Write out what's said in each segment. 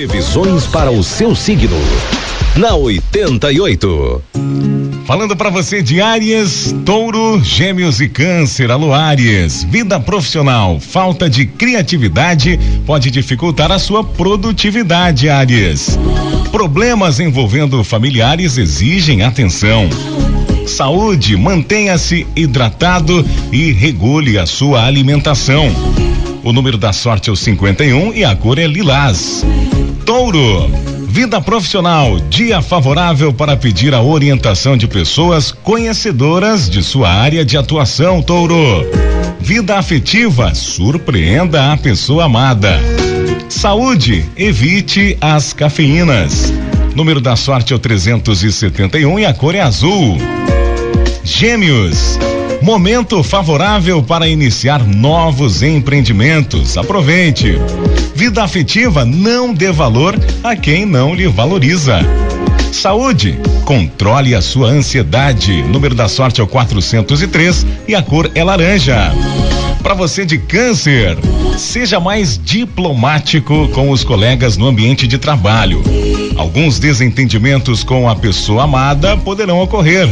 Previsões para o seu signo. Na 88. Falando para você de Áries, Touro, Gêmeos e Câncer, alô Áries. Vida profissional, falta de criatividade pode dificultar a sua produtividade, Áries. Problemas envolvendo familiares exigem atenção. Saúde, mantenha-se hidratado e regule a sua alimentação. O número da sorte é o 51 e a cor é lilás. Touro. Vida profissional, dia favorável para pedir a orientação de pessoas conhecedoras de sua área de atuação, Touro. Vida afetiva, surpreenda a pessoa amada. Saúde, evite as cafeínas. Número da sorte é o 371 e a cor é azul. Gêmeos. Momento favorável para iniciar novos empreendimentos. Aproveite. Vida afetiva, não dê valor a quem não lhe valoriza. Saúde, controle a sua ansiedade. Número da sorte é o 403 e a cor é laranja. Para você de câncer, seja mais diplomático com os colegas no ambiente de trabalho. Alguns desentendimentos com a pessoa amada poderão ocorrer.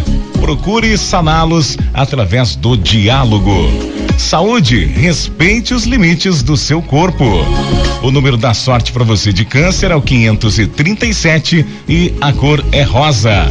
Procure saná-los através do diálogo. Saúde, respeite os limites do seu corpo. O número da sorte para você de câncer é o 537 e a cor é rosa.